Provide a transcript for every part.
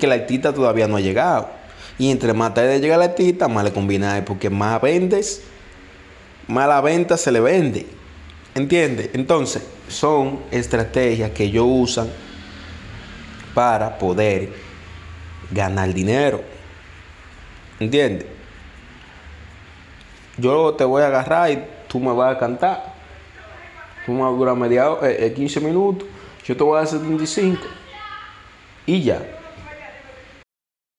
Que la artista todavía no ha llegado. Y entre más tarde llega la artista, más le combina, porque más vendes, más la venta se le vende. ¿Entiendes? Entonces, son estrategias que ellos usan para poder ganar dinero. ¿Entiendes? Yo te voy a agarrar y tú me vas a cantar. Tú me vas a durar media hora, eh, 15 minutos. Yo te voy a dar 75. Y ya.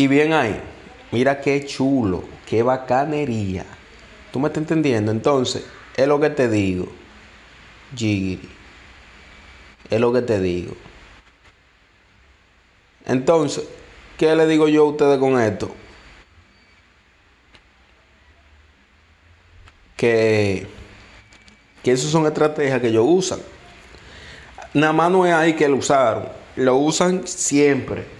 Y bien ahí, mira qué chulo, qué bacanería. ¿Tú me estás entendiendo? Entonces, es lo que te digo. Jigiri. Es lo que te digo. Entonces, ¿qué le digo yo a ustedes con esto? Que, que esas son estrategias que ellos usan. Nada más no es ahí que lo usaron. Lo usan siempre.